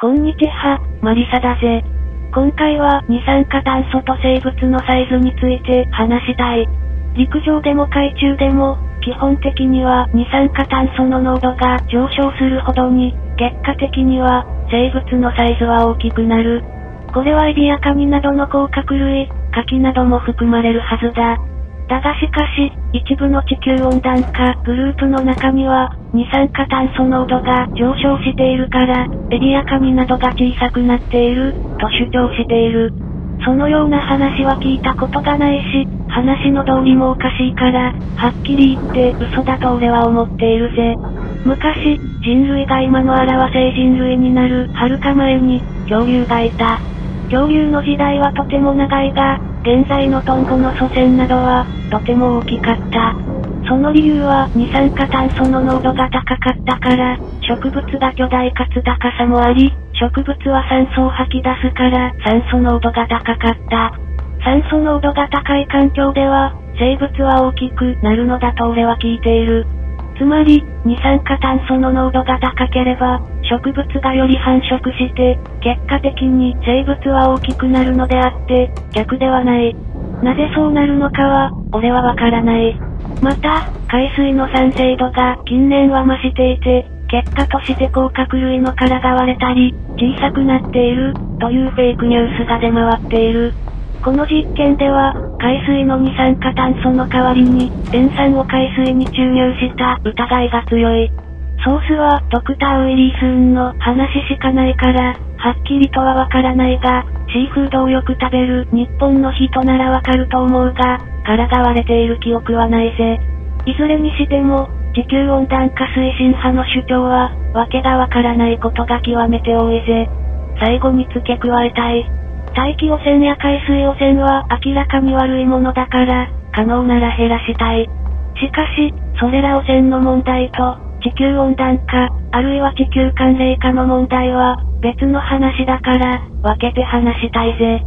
こんにちは、マリサだぜ。今回は二酸化炭素と生物のサイズについて話したい。陸上でも海中でも、基本的には二酸化炭素の濃度が上昇するほどに、結果的には生物のサイズは大きくなる。これはエビやカニなどの甲殻類、カキなども含まれるはずだ。だがしかし、一部の地球温暖化グループの中には、二酸化炭素濃度が上昇しているから、エビやカニなどが小さくなっている、と主張している。そのような話は聞いたことがないし、話の通りもおかしいから、はっきり言って嘘だと俺は思っているぜ。昔、人類が今の表せ人類になるはるか前に、恐竜がいた。恐竜の時代はとても長いが、現在のトンボの祖先などは、とても大きかった。その理由は二酸化炭素の濃度が高かったから、植物が巨大かつ高さもあり、植物は酸素を吐き出すから酸素濃度が高かった。酸素濃度が高い環境では、生物は大きくなるのだと俺は聞いている。つまり、二酸化炭素の濃度が高ければ、植物がより繁殖して、結果的に生物は大きくなるのであって、逆ではない。なぜそうなるのかは、俺はわからない。また、海水の酸性度が近年は増していて、結果として甲殻類の殻が割れたり、小さくなっている、というフェイクニュースが出回っている。この実験では、海水の二酸化炭素の代わりに、塩酸を海水に注入した疑いが強い。ソースはドクター・ウィリースーンの話しかないから、はっきりとはわからないが、シーフードをよく食べる日本の人ならわかると思うが、殻が割れている記憶はないぜ。いずれにしても、地球温暖化推進派の主張は、わけがわからないことが極めて多いぜ。最後に付け加えたい。大気汚染や海水汚染は明らかに悪いものだから、可能なら減らしたい。しかし、それら汚染の問題と、地球温暖化、あるいは地球寒冷化の問題は、別の話だから、分けて話したいぜ。